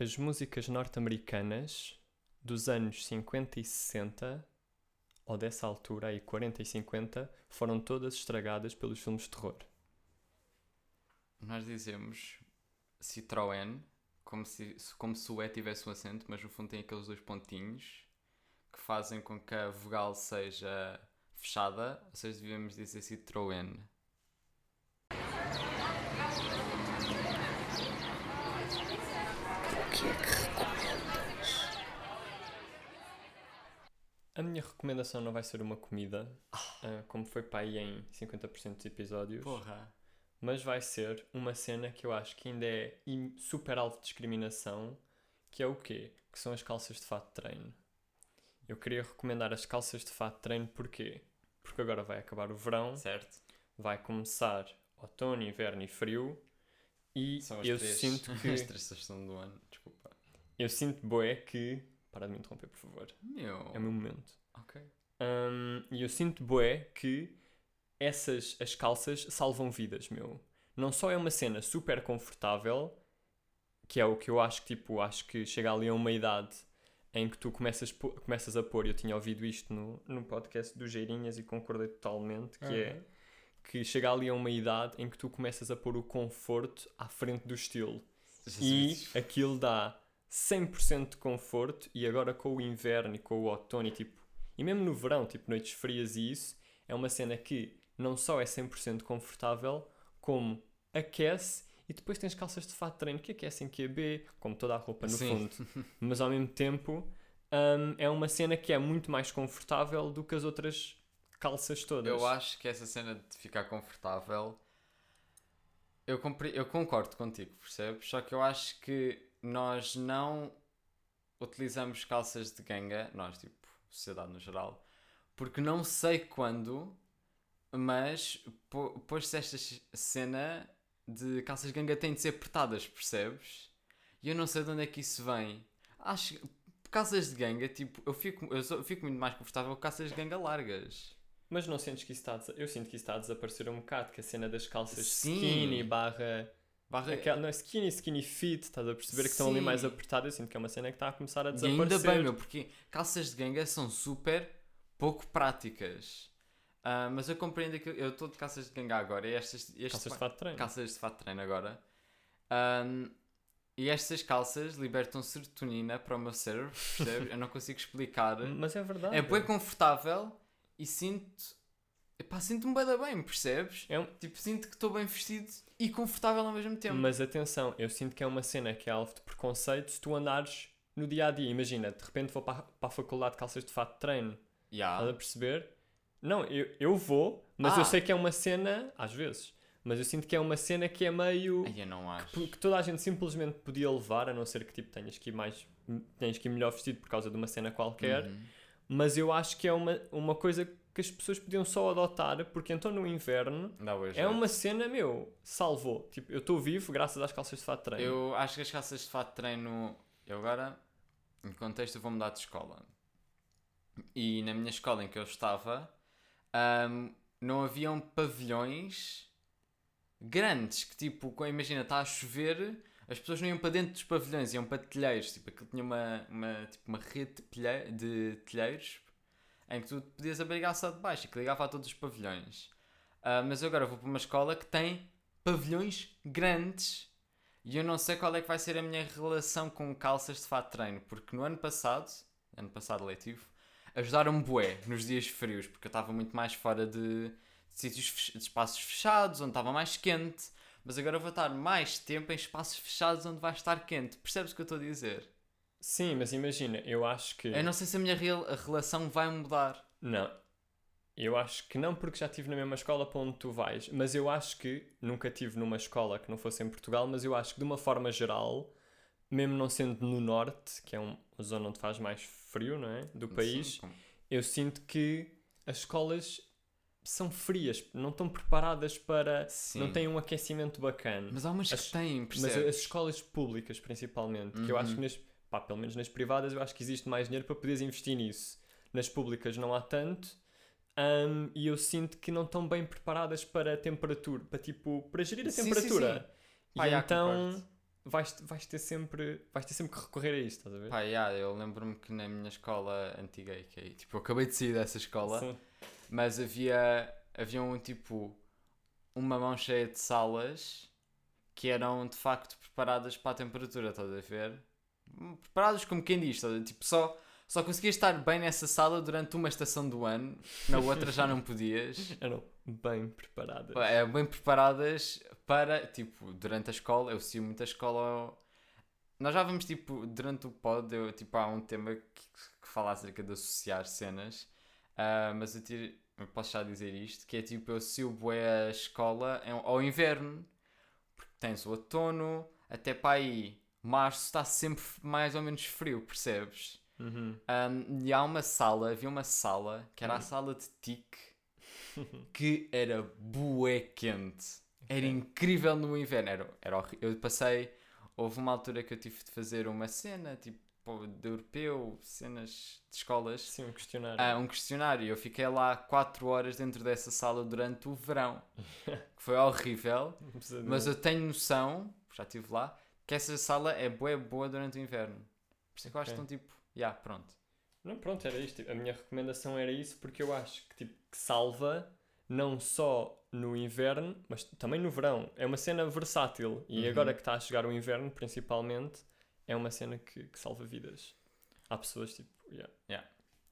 as músicas norte-americanas dos anos 50 e 60, ou dessa altura, aí 40 e 50, foram todas estragadas pelos filmes de terror. Nós dizemos Citroën como se, como se o E tivesse um acento, mas no fundo tem aqueles dois pontinhos que fazem com que a vogal seja fechada, ou seja, devemos dizer Citroën. O que é que recomendas? A minha recomendação não vai ser uma comida, ah, como foi para aí em 50% dos episódios, Porra! mas vai ser uma cena que eu acho que ainda é super alvo de discriminação, que é o quê? Que são as calças de fato de treino. Eu queria recomendar as calças de fato de treino porquê? Porque agora vai acabar o verão, Certo? vai começar outono, inverno e frio, e eu três, sinto que as três estações do ano, desculpa. eu sinto boé que para de me interromper, por favor. Meu. É o meu momento. Ok. Hum, e eu sinto boé que essas as calças salvam vidas, meu. Não só é uma cena super confortável, que é o que eu acho que tipo, acho que chega ali a uma idade em que tu começas, começas a pôr, eu tinha ouvido isto no, no podcast do Geirinhas e concordei totalmente, que é que chega ali a uma idade em que tu começas a pôr o conforto à frente do estilo. E aquilo dá 100% de conforto e agora com o inverno e com o outono e tipo, e mesmo no verão, tipo noites frias e isso, é uma cena que não só é 100% confortável, como aquece e depois tens calças de fato de treino que aquecem QB, como toda a roupa no Sim. fundo. Mas ao mesmo tempo, hum, é uma cena que é muito mais confortável do que as outras calças todas. Eu acho que essa cena de ficar confortável. Eu, compre... eu concordo contigo, percebes? Só que eu acho que nós não utilizamos calças de ganga, nós, tipo, sociedade no geral, porque não sei quando, mas pô- pôs-se esta cena de calças de ganga têm de ser apertadas, percebes? E eu não sei de onde é que isso vem. Acho que calças de ganga, tipo, eu fico, eu sou- eu fico muito mais confortável com calças de ganga largas. Mas não sentes que isso está a Eu sinto que isso está a desaparecer um bocado, que a cena das calças Sim. skinny barra. Barra... Aquela, não, é skinny, skinny fit, estás a perceber que estão ali mais apertadas. Eu sinto que é uma cena que está a começar a E desaparecer. ainda bem, meu, porque calças de ganga são super pouco práticas. Ah, mas eu compreendo que eu estou de calças de ganga agora e estas Calças de fato de treino. calças de fato de treino agora. Ahm, e estas calças libertam serotonina para o meu cérebro, percebes? eu não consigo explicar. Mas é verdade. É bem confortável e sinto. Epá, sinto-me bem bem, percebes? É um- Tipo, sinto que estou bem vestido e confortável ao mesmo tempo. Mas atenção, eu sinto que é uma cena que é alvo de preconceito se tu andares no dia a dia. Imagina, de repente vou para, a- para a faculdade de calças de fato de treino. Ya. Estás a perceber? Não, eu, eu vou, mas Ah. eu sei que é uma cena, às vezes, mas eu sinto que é uma cena que é meio. Eu não acho. que toda a gente simplesmente podia levar, a não ser que tipo, tenhas que ir mais. tens que ir melhor vestido por causa de uma cena qualquer. Uhum. Mas eu acho que é uma, uma coisa que as pessoas podiam só adotar, porque então no inverno é uma cena, meu, salvou. Tipo, eu estou vivo graças às calças de fato de treino. Eu acho que as calças de fato de treino. Eu agora, em contexto, vou mudar de escola. E na minha escola em que eu estava, ahm, não haviam pavilhões grandes que, tipo, imagina, está a chover, as pessoas não iam para dentro dos pavilhões, iam para telheiros. Tipo, aquilo tinha uma, uma, tipo, uma rede de telheiros em que tu podias abrigar só de baixo e que ligava a todos os pavilhões. Ah, mas eu agora vou para uma escola que tem pavilhões grandes e eu não sei qual é que vai ser a minha relação com calças de fato de treino, porque no ano passado, ano passado letivo, ajudaram-me bué nos dias frios, porque eu estava muito mais fora de, de sítios, de espaços fechados, onde estava mais quente, mas agora vou estar mais tempo em espaços fechados onde vai estar quente. Percebes o que eu estou a dizer? Sim, mas imagina, eu acho que. Eu não sei se a minha real- a relação vai mudar. Não. Eu acho que não, porque já estive na mesma escola para onde tu vais. Mas eu acho que nunca estive numa escola que não fosse em Portugal. Mas eu acho que de uma forma geral, mesmo não sendo no norte, que é um- uma zona onde faz mais frio, não é? Do país, Sim, eu sinto que as escolas são frias, não estão preparadas para. Sim. Não têm um aquecimento bacana. Mas há umas As- que têm, Mas percebes? as escolas públicas, principalmente, que eu acho Uhum. que nas, pá, pelo menos nas privadas, eu acho que existe mais dinheiro para poderes investir nisso. Nas públicas não há tanto. hum, e eu sinto que não estão bem preparadas para a temperatura, para tipo, para gerir a Sim, sim, temperatura. sim. Pá, e então, vais, vais ter sempre vais ter sempre que recorrer a isto, estás a ver? Pá, yeah, eu lembro-me que na minha escola antiga, que tipo, eu acabei de sair dessa escola, Sim. mas havia, havia um tipo, uma mão cheia de salas que eram de facto preparadas para a temperatura, estás a ver? Preparadas como quem diz, a? Tipo, só, só conseguias estar bem nessa sala durante uma estação do ano, na outra já não podias. Eram bem preparadas. É, bem preparadas para, tipo, durante a escola, eu sigo muita escola. Nós já vamos, tipo, durante o pod, eu, tipo, há um tema que, que fala acerca de associar cenas, ah, mas eu, tiro, posso já dizer isto, que é tipo, eu associo bué a escola ao inverno, porque tens o outono, até para aí, março está sempre mais ou menos frio, percebes? Uhum. Um, e há uma sala, havia uma sala, que era a Hum. sala de tic, que era bué quente. Era Ok. incrível no inverno. Era, era Eu passei, houve uma altura que eu tive de fazer uma cena, tipo, de europeu, cenas de escolas, Sim, um questionário. ah, um questionário. Eu fiquei lá 4 horas dentro dessa sala durante o verão, que foi horrível. Mas eu tenho noção, já estive lá, que essa sala é bué boa durante o inverno. Por isso é que eu acho que Ok. estão tipo, já, pronto. Não, pronto, era isto. A minha recomendação era isso porque eu acho que, tipo, que salva não só no inverno, mas também no verão. É uma cena versátil. E Uhum. agora que está a chegar o inverno, principalmente, é uma cena que, que salva vidas. Há pessoas tipo. Yeah.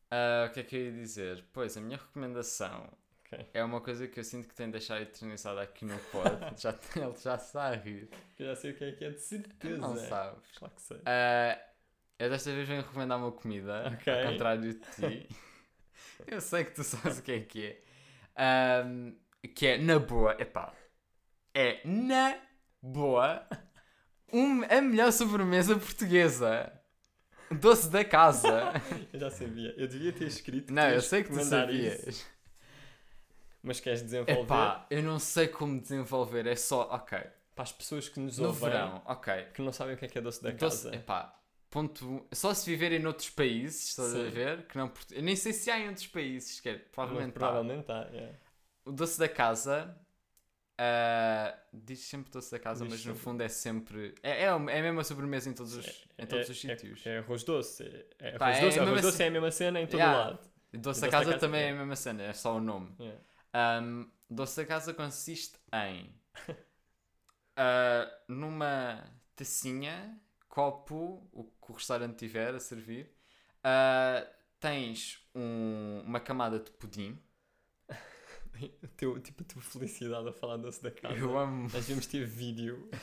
Ah, o que é que eu ia dizer? Pois, a minha recomendação Ok. é uma coisa que eu sinto que tem de deixar eternizada aqui no pod. já, ele já está a rir. Eu já sei o que é que é de certeza. Não sabes. Claro que sei. Ah, eu desta vez venho recomendar uma comida, Ok. ao contrário de ti. eu sei que tu sabes o que é que é. Ahm, que é na boa, epá, é na boa um, a melhor sobremesa portuguesa. Doce da casa. Eu já sabia. Eu devia ter escrito. Não, eu sei que tu sabias. isso. Mas queres desenvolver Epá, eu não sei como desenvolver, é só, ok, para as pessoas que nos no ouvem verão, ok. que não sabem o que é que é doce da Doce- casa. epá, ponto, só se viverem noutros países, estás a Sim. ver? Que não, eu nem sei se há em outros países, sequer, provavelmente, Mas provavelmente há. yeah. O doce da casa, ah, diz sempre doce da casa, Diz mas no sempre. fundo é sempre, é, é, é a mesma sobremesa em todos os, em todos é, os sítios. É, é arroz doce. É, é Pá, arroz é doce, a arroz mesma doce ce- é a mesma cena em todo Yeah. lado. Doce, doce da da casa, casa, também é é. a mesma cena, é só o nome. Yeah. Um, doce da casa consiste em ah, numa tacinha, copo, o que o restaurante tiver a servir, ah, tens um- uma camada de pudim. Teu, tipo, a tua felicidade a falar doce da casa. Eu amo. Nós devíamos ter vídeo.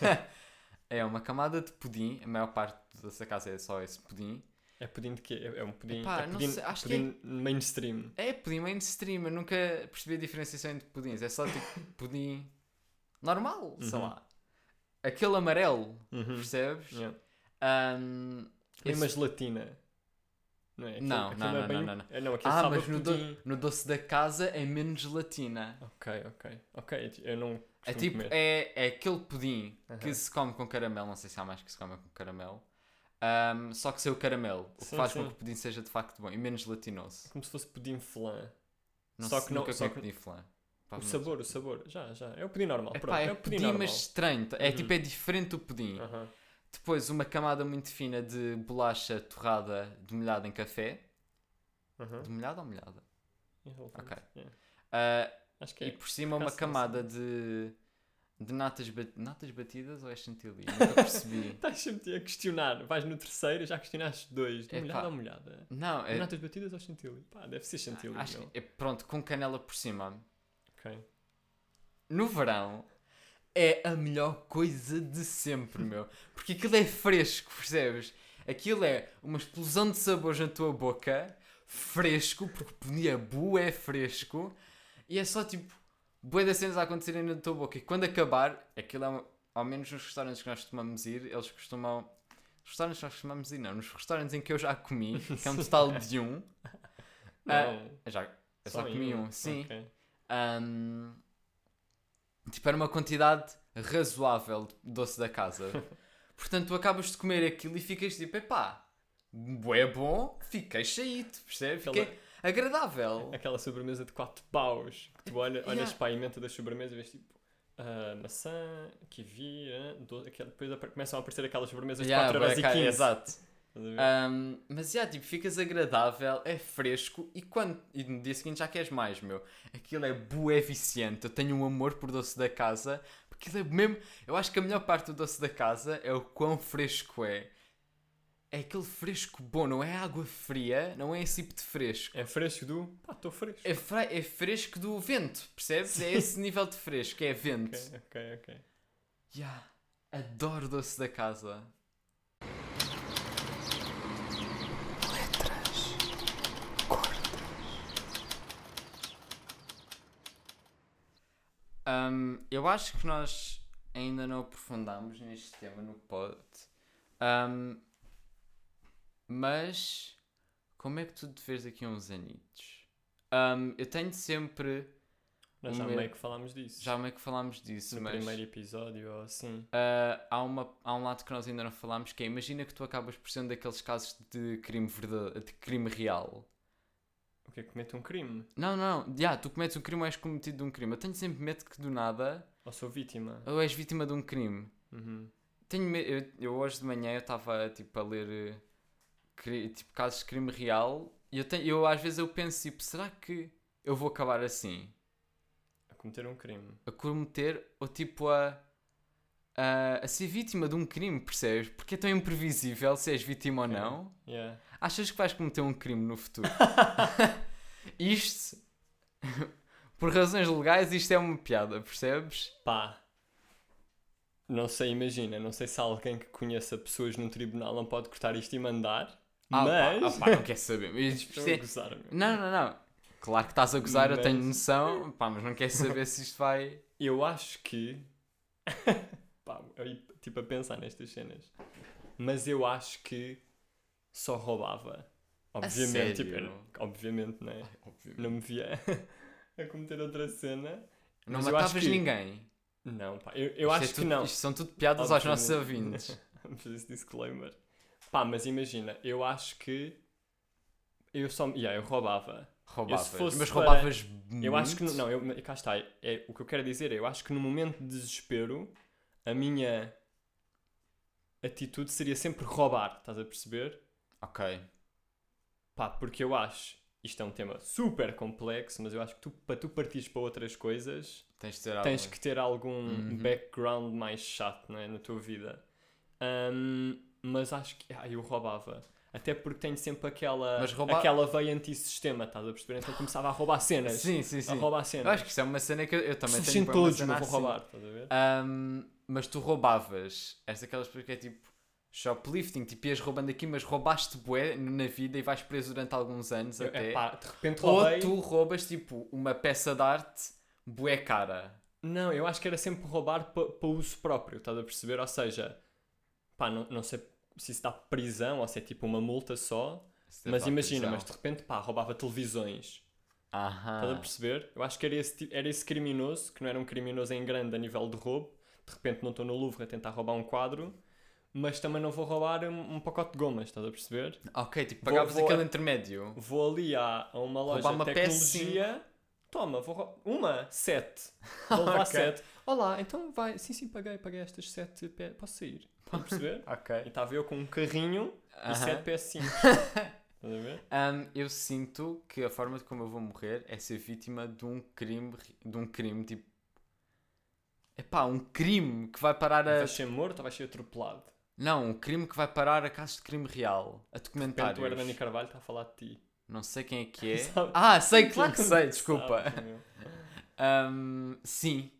É uma camada de pudim, a maior parte dessa casa é só esse pudim. É pudim de quê? É é um pudim, Epá, é não pudim, sei, acho que pudim mainstream. É pudim mainstream, eu nunca percebi a diferenciação entre pudins. É só tipo pudim normal, sei Uhum. lá. Aquele amarelo, Uhum. percebes? Yeah. Um, Tem esse- uma gelatina. Não é? Aquilo- Não, aquilo não, é não, bem- não, não. É, não, Ah, mas no, do- pudim. no doce da casa é menos gelatina. Ok, ok. Ok, eu não É tipo, comer. é, é aquele pudim que se come com caramelo, não sei se há mais que se come com caramelo. Um, só que sem o caramelo, o que Sim, faz sim. com que o pudim seja de facto bom e menos gelatinoso. Como se fosse pudim flan. Não Só que não- nunca só comi que- pudim flan. O sabor, o sabor. Já, já. É o pudim normal. Epá, Pronto, é, é o pudim pudim, normal. mas estranho. É Uhum. tipo, é diferente do pudim. Aham. Depois uma camada muito fina de bolacha torrada demolhada em café. aham. Demolhada ou molhada? Ok. yeah. Ah, Acho que e é. por cima uma não camada de, de natas, ba- natas batidas ou é chantilly? Nunca percebi. Estás sempre a questionar. Vais no terceiro, já questionaste dois. De Epá. molhada ou molhada? Não, é, Natas batidas ou chantilly? Pá, deve ser chantilly. acho que é pronto, com canela por cima. Ok. No verão é a melhor coisa de sempre, meu. Porque aquilo é fresco, percebes? Aquilo é uma explosão de sabores na tua boca, fresco, porque podia bué fresco, e é só tipo bué das cenas a acontecerem na tua boca. E quando acabar, aquilo é, uma- ao menos nos restaurantes que nós costumamos ir, eles costumam. Nos restaurantes que nós costumamos ir, não, nos restaurantes em que eu já comi, que é um total de um. Ah, Não. eu já, eu só, em comi um, sim. Ok. Ahm, tipo, era uma quantidade razoável de doce da casa. Portanto, tu acabas de comer aquilo e ficas tipo, epá, é bom, fiquei cheio, percebes? Fiquei agradável. Aquela sobremesa de 4 paus. Que tu olha, olhas Yeah. para a emenda das sobremesas e vês tipo ah, maçã, kiwi, ah, do- aquele- depois começam a aparecer aquelas sobremesas Yeah, de bué 4,15€. caro, Exato. Estás a ver? Ahm, mas já, tipo, ficas agradável, é fresco e quando e no dia seguinte já queres mais, meu. Aquilo é bué viciante. Eu tenho um amor por doce da casa, porque é mesmo. Eu acho que a melhor parte do doce da casa é o quão fresco é. É aquele fresco bom, não é água fria, não é esse tipo de fresco. É fresco do. Pá, estou fresco. É, fre- é fresco do vento, percebes? É esse nível de fresco, é vento. Ok, ok, ok. Yeah. Adoro doce da casa. Letras. Cordas. Um, eu acho que nós ainda não aprofundámos neste tema no pod. Um, mas como é que tu te vês daqui a uns anitos? Um, eu tenho sempre. Nós já meu- meio que falámos disso. Já meio que falámos disso, no mas primeiro episódio ou assim. uh, há, uma, há um lado que nós ainda não falámos que é imagina que tu acabas por ser um daqueles casos de crime, verdade, de crime real. O que é que comete um crime? Não, não, não. Yeah, tu cometes um crime ou és cometido de um crime. Eu tenho sempre medo que do nada Ou sou vítima? ou és vítima de um crime. Uhum. Tenho me- eu, eu hoje de manhã eu estava tipo a ler eh, tipo casos de crime real e eu, tenho, eu às vezes eu penso tipo, será que eu vou acabar assim? A cometer um crime. A cometer ou tipo a, a, a ser vítima de um crime, percebes? Porque é tão imprevisível se és vítima ou Ok. não. Yeah. Achas que vais cometer um crime no futuro? isto, por razões legais, isto é uma piada, percebes? Pá. Não sei, imagina. Não sei se alguém que conheça pessoas num tribunal não pode cortar isto e mandar. Ah, mas. pá, ah, pá, não quer saber. Mas isto a é- gozar. Não, não, não. Claro que estás a gozar, eu tenho Mas- noção, pá, mas não quero saber se isto vai. Eu acho que. Pá, eu, tipo, a pensar nestas cenas. Mas eu acho que só roubava. Obviamente, tipo, sério? eu não- obviamente, não é? Não me via a cometer outra cena. Não Mas matavas que- ninguém. Não, pá, eu, eu é acho que tudo- não. Isto são tudo piadas aos nossos Obviamente. ouvintes. Vamos fazer esse disclaimer. Pá, mas imagina, eu acho que. Eu só. Yeah, eu roubava. Roubavas. fosse mas para- roubavas Eu acho que. muito? Não, eu, cá está. É, o que eu quero dizer é, eu acho que no momento de desespero, a minha atitude seria sempre roubar, estás a perceber? Ok. Pá, porque eu acho. Isto é um tema super complexo, mas eu acho que tu, para tu partires para outras coisas, Tens de ter tens algo. que ter algum Uhum. background mais chato não é, na tua vida. Ahm, mas acho que ah, eu roubava. Até porque tenho sempre aquela, Mas roubar- aquela veia antissistema, estás a perceber? Então começava a roubar cenas. Sim, sim, A sim. roubar Eu cenas. acho que isso é uma cena que eu, eu também tenho bué uma todos, cena vou assim. roubar, estás a ver? Ahm, mas tu roubavas. És daquelas pessoas que é tipo shoplifting, tipo ias roubando aqui, mas roubaste bué na vida e vais preso durante alguns anos Eu, até. epá, de repente Ou roubei. tu roubas tipo uma peça de arte bué cara. Não, eu acho que era sempre roubar para uso próprio, estás a perceber? Ou seja, pá, não, não sei se dá prisão ou se é tipo uma multa só, mas imagina, mas de repente, pá, roubava televisões. Aham. Estás a perceber? Eu acho que era esse, era esse criminoso, que não era um criminoso em grande a nível de roubo. De repente não estou no Louvre a tentar roubar um quadro, mas também não vou roubar um, um pacote de gomas, estás a perceber? Ok, tipo, Vou- pagavas vou- aquele intermédio. Vou ali a, a uma loja Roubar uma de tecnologia. Toma, vou rou- uma, sete. Vou levar Ok. sete. Olá, então vai. Sim, sim, paguei, paguei estas sete. Posso sair? Estás a perceber? e Ok. estava eu com um carrinho e Aham. sete PS5. Estás a ver? Ahm, eu sinto que a forma de como eu vou morrer é ser vítima de um crime, de um crime tipo. Epá, um crime que vai parar a. Vais ser morto ou vais ser atropelado? Não, um crime que vai parar a casos de crime real. A De repente documentários. o Hernani Carvalho está a falar de ti. Não sei quem é que é. Sabe? Ah, sei, claro que sei, desculpa. Ahm, sim.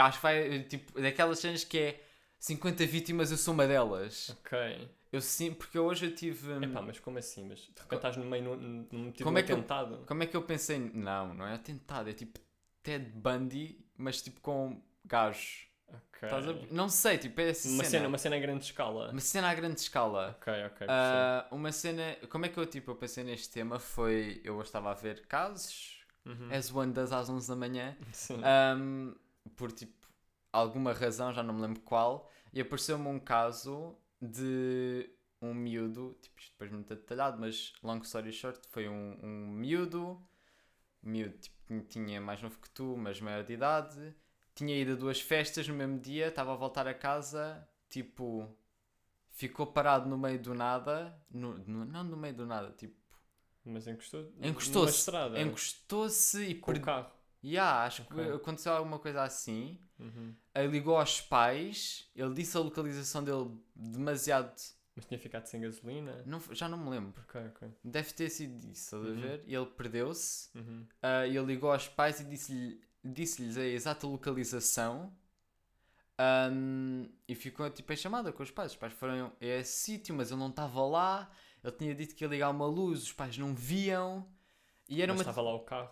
Acho que vai, tipo, daquelas cenas que é 50 vítimas, eu sou uma delas. Ok. Eu sim, porque hoje eu tive. hum, Epá, mas como assim? Mas de repente estás no meio num num metido Como é que eu- atentado. Como é que eu pensei? Não, não é atentado, é tipo Ted Bundy, mas tipo com gajos. Ok. A- Não sei, tipo, é essa Uma cena. cena, uma cena a grande escala. Uma cena à grande escala. Ok, ok. Ah, uma cena. Como é que eu tipo, eu pensei neste tema? Foi. Eu estava a ver casos. Uhum. As one das às 11 da manhã. Sim. Um, por tipo alguma razão, já não me lembro qual, e apareceu-me um caso de um miúdo, tipo, isto depois muito detalhado, mas long story short, foi um, um miúdo, miúdo tipo, tinha mais novo que tu, mas maior de idade, tinha ido a duas festas no mesmo dia, estava a voltar a casa, tipo, ficou parado no meio do nada, no, no- não no meio do nada, tipo, Mas encostou Encostou-se. numa estrada. encostou-se e Com o perdeu. carro. Yeah, acho que Ok. aconteceu alguma coisa assim. Uhum. Aí ligou aos pais, ele disse a localização dele demasiado. Mas tinha ficado sem gasolina. Não, já não me lembro. Ok, ok. Deve ter sido isso, estás a Uhum. ver? E ele perdeu-se. Uhum. Ah, ele ligou aos pais e disse-lhe- disse-lhes a exata localização. Ahm, e ficou tipo em chamada com os pais. Os pais foram a esse sítio, mas ele não estava lá. Ele tinha dito que ia ligar uma luz, os pais não viam. E era Mas uma. estava lá o carro.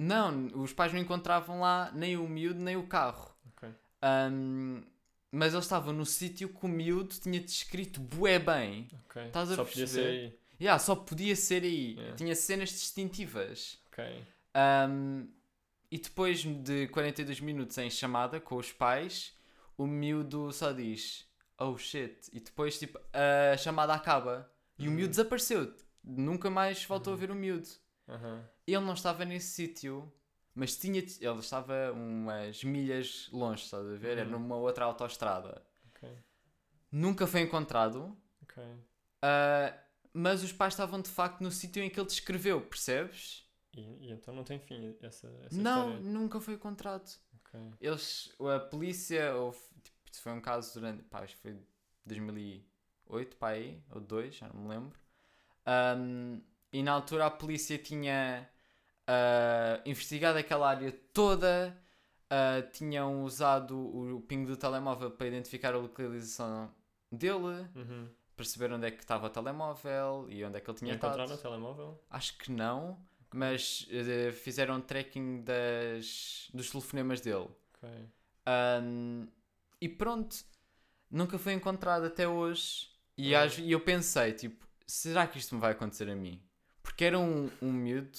Não, os pais não encontravam lá nem o miúdo nem o carro. Ok. Ahm, mas ele estava no sítio que o miúdo tinha descrito bué bem. Ok. Estás a Só podia ser perceber? aí. Yeah, só podia ser aí. Yeah. Tinha cenas distintivas. Ok. Um, e depois de 42 minutos em chamada com os pais, o miúdo só diz oh shit. E depois tipo, a chamada acaba e o Uhum. miúdo desapareceu. Nunca mais voltou a ver o miúdo. Aham. Ele não estava nesse sítio, mas tinha. Ele estava umas milhas longe, estás a ver? Era Uhum. numa outra autoestrada. Ok. Nunca foi encontrado. Ok. uh, mas os pais estavam de facto no sítio em que ele descreveu, percebes? E, e então não tem fim essa, essa Não, história? nunca foi encontrado. Ok. Eles, a polícia, houve, tipo, foi um caso durante, pá, acho que foi 2008, pá aí, ou 2, já não me lembro. Ahm, e na altura a polícia tinha ah, investigado aquela área toda, ah, tinham usado o, o ping do telemóvel para identificar a localização dele, Uhum. perceber onde é que estava o telemóvel e onde é que ele tinha encontraram o estado. telemóvel? Acho que não, mas eh, fizeram tracking das, dos telefonemas dele. Ok. Um, e pronto, nunca foi encontrado até hoje. E, às- e eu pensei, tipo, será que isto me vai acontecer a mim? Porque era um, um miúdo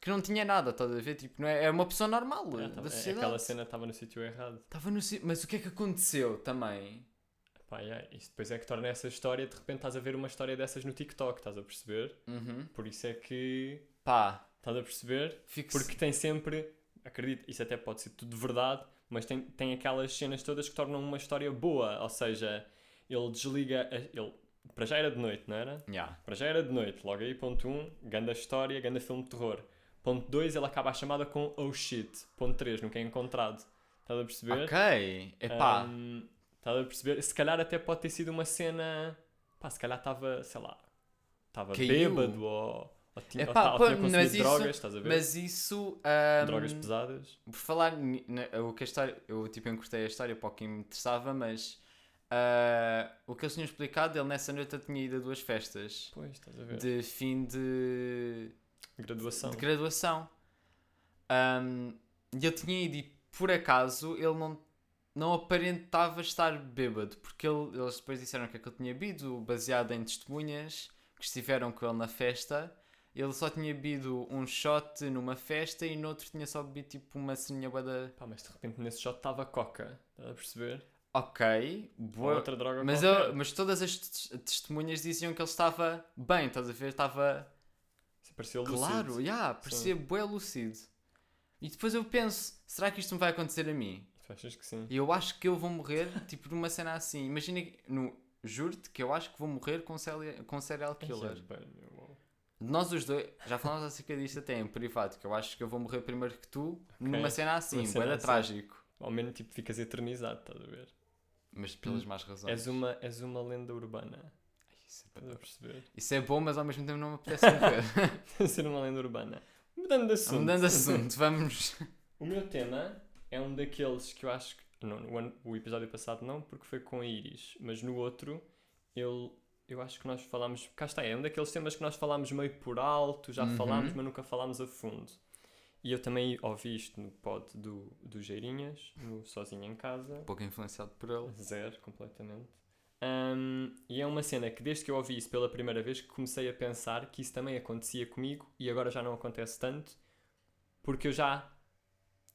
que não tinha nada, estás a ver? Tipo, não é, é uma pessoa normal Ah, da tava- sociedade. aquela cena estava no sítio errado. Estava no si- Mas o que é que aconteceu também? Pá, yeah, isso depois é que torna essa história, de repente estás a ver uma história dessas no TikTok, estás a perceber? Uhum. Por isso é que Pá, estás a perceber? fico Porque tem sempre, acredito, isso até pode ser tudo verdade, mas tem, tem aquelas cenas todas que tornam uma história boa. Ou seja, ele desliga. a- Ele, para já era de noite, não era? Yeah. Para já era de noite. Logo aí, ponto 1, um, ganda história, ganda filme de terror. Ponto 2, ele acaba a chamada com oh shit. Ponto 3, nunca é encontrado. Estás a perceber? Ok, epá. Hum, Estás a perceber? Se calhar até pode ter sido uma cena. Pá, se calhar estava, sei lá. Estava bêbado ou. Ou tinha, ou Epá, ou pô, tinha consumido mas isso- drogas, estás a ver? Mas isso. ahm, Drogas pesadas. Por falar o que a história, eu tipo encurtei a história para o que me interessava, mas ah, o que eles tinham explicado, ele nessa noite tinha ido a duas festas Pois, estás a ver? de fim de, Graduação. de graduação. Ahm, e ele tinha ido e por acaso ele não, não aparentava estar bêbado, porque ele- eles depois disseram que é que ele tinha bebido, baseado em testemunhas que estiveram com ele na festa. Ele só tinha bebido um shot numa festa e no outro tinha só bebido tipo uma ceninha bué da Pá, mas de repente nesse shot estava coca. Estás a perceber? Ok, boa. outra droga Mas, eu, mas todas as tes- testemunhas diziam que ele estava bem, estás a ver? Estava Isso pareceu lúcido. claro, yeah, parecia bué lúcido. E depois eu penso, será que isto me vai acontecer a mim? Tu achas que sim? E eu acho que eu vou morrer, tipo, numa cena assim. Imagina, no, juro-te que eu acho que vou morrer com, serial- com serial killer. Ai, bem, nós os dois, já falamos acerca disto até em privado, que eu acho que eu vou morrer primeiro que tu, numa cena assim, Uma cena bué da assim. trágico. Ao menos tipo ficas eternizado, estás a ver? Mas pelas más razões. És uma, és uma lenda urbana. Isso é Estás a perceber? Isso é bom, mas ao mesmo tempo não me apetece morrer. Ser uma lenda urbana. Mudando de assunto. Mudando de assunto, vamos. O meu tema é um daqueles que eu acho que. Não, no ano- o episódio passado não, porque foi com a Iris, mas no outro, ele, eu acho que nós falámos. Cá está, é um daqueles temas que nós falámos meio por alto, já Uhum. falámos, mas nunca falámos a fundo. E eu também ouvi isto no pod do, do Geirinhas, no Sozinho em Casa. Pouco influenciado por ele. Zero, completamente. Ahm, e é uma cena que desde que eu ouvi isso pela primeira vez que comecei a pensar que isso também acontecia comigo e agora já não acontece tanto porque eu já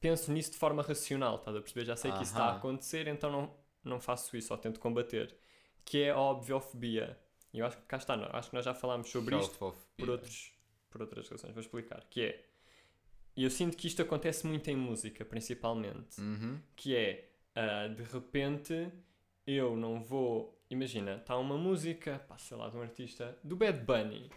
penso nisso de forma racional, estás a perceber? Já sei que isso está a acontecer, então não, não faço isso, só tento combater. Que é a obviofobia. E eu acho que cá está, não, acho que nós já falámos sobre isto por, outros, por outras razões. Vou explicar. Que é, E eu sinto que isto acontece muito em música, principalmente. Uhum. Que é, ah, de repente, eu não vou. Imagina, está uma música, pá, sei lá, de um artista, do Bad Bunny.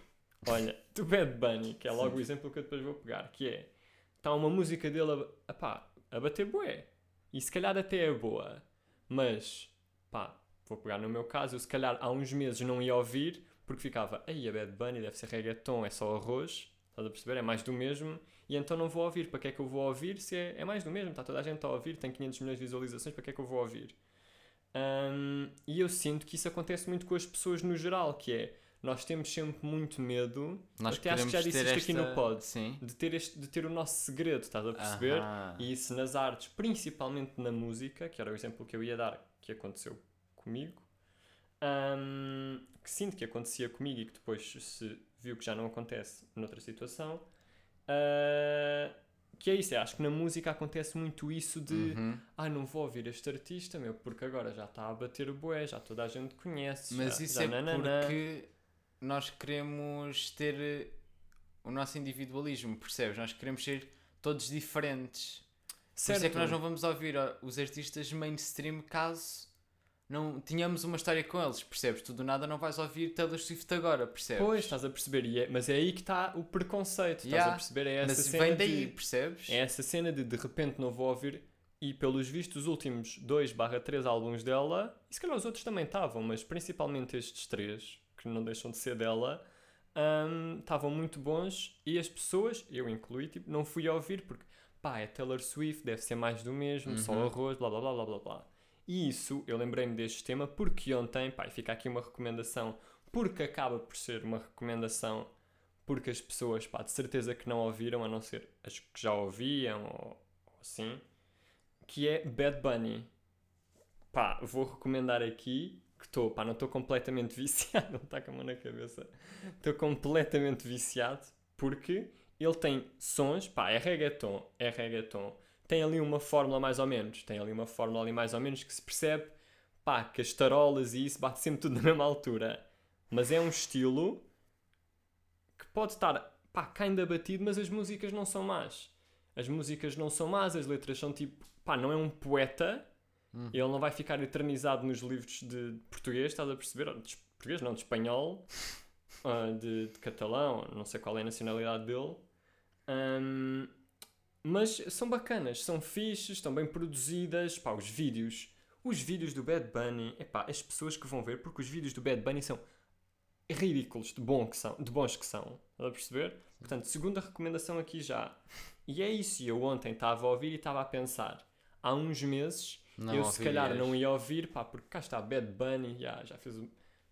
Olha, do Bad Bunny, que é logo Sim. o exemplo que eu depois vou pegar, que é, está uma música dele a, a, pá, a bater bué. E se calhar até é boa. Mas, pá, vou pegar no meu caso, eu se calhar há uns meses não ia ouvir, porque ficava, aí a Bad Bunny deve ser reggaeton, é só arroz, estás a perceber? É mais do mesmo, e então não vou ouvir. Para que é que eu vou ouvir se é, é mais do mesmo? Está toda a gente a ouvir, tem 500 milhões de visualizações, para que é que eu vou ouvir? Hum, e eu sinto que isso acontece muito com as pessoas no geral, que é, nós temos sempre muito medo, Nós até acho que já disse isto aqui esta- no pod, Sim. de ter, este, de ter o nosso segredo, estás a perceber? Aham. E isso nas artes, principalmente na música, que era o exemplo que eu ia dar, que aconteceu comigo, hum, que sinto que acontecia comigo e que depois se viu que já não acontece noutra situação, ah, que é isso, eu acho que na música acontece muito isso de Uhum. ah, não vou ouvir este artista, meu, porque agora já está a bater o bué, já toda a gente conhece. Mas já, isso já é nananã. porque nós queremos ter eh, o nosso individualismo, percebes? Nós queremos ser todos diferentes. Por isso é que nós não vamos ouvir os artistas mainstream caso não tenhamos uma história com eles, percebes? Tu do nada não vais ouvir Taylor Swift agora, percebes? Pois, estás a perceber, é- mas é aí que está o preconceito, estás Yeah. a perceber? É essa Mas cena vem daí, de, percebes? é essa cena de de repente não vou ouvir e pelos vistos os últimos 2 barra 3 álbuns dela, e se calhar os outros também estavam, mas principalmente estes três, que não deixam de ser dela, hum, estavam muito bons e as pessoas, eu incluí, tipo, não fui a ouvir porque pá, é Taylor Swift, deve ser mais do mesmo, só Uhum. arroz, blá blá blá blá blá blá. E isso, eu lembrei-me deste tema porque ontem, pá, fica aqui uma recomendação, porque acaba por ser uma recomendação, porque as pessoas, pá, de certeza que não ouviram, a não ser as que já ouviam ou, ou assim, que é Bad Bunny. Pá, vou recomendar aqui, que estou, pá, não estou completamente viciado, não está com a mão na cabeça, estou completamente viciado, porque ele tem sons, pá, é reggaeton, é reggaeton, tem ali uma fórmula mais ou menos, tem ali uma fórmula ali mais ou menos que se percebe, pá, que as tarolas e isso bate sempre tudo na mesma altura, mas é um estilo que pode estar, pá, ainda batido, mas as músicas não são más. As músicas não são más, as letras são tipo, pá, não é um poeta, Hum. ele não vai ficar eternizado nos livros de português, estás a perceber? De português, não, de espanhol, ah, de, de catalão, não sei qual é a nacionalidade dele. Ahm, mas são bacanas, são fixes, estão bem produzidas. Pá, os vídeos, os vídeos do Bad Bunny, epá, as pessoas que vão ver, porque os vídeos do Bad Bunny são ridículos de, bom que são, de bons que são. Estás a perceber? Portanto, segunda recomendação aqui já. E é isso, eu ontem estava a ouvir e estava a pensar. Há uns meses Não eu se calhar não ia ouvir, pá, porque cá está Bad Bunny, já, já fez,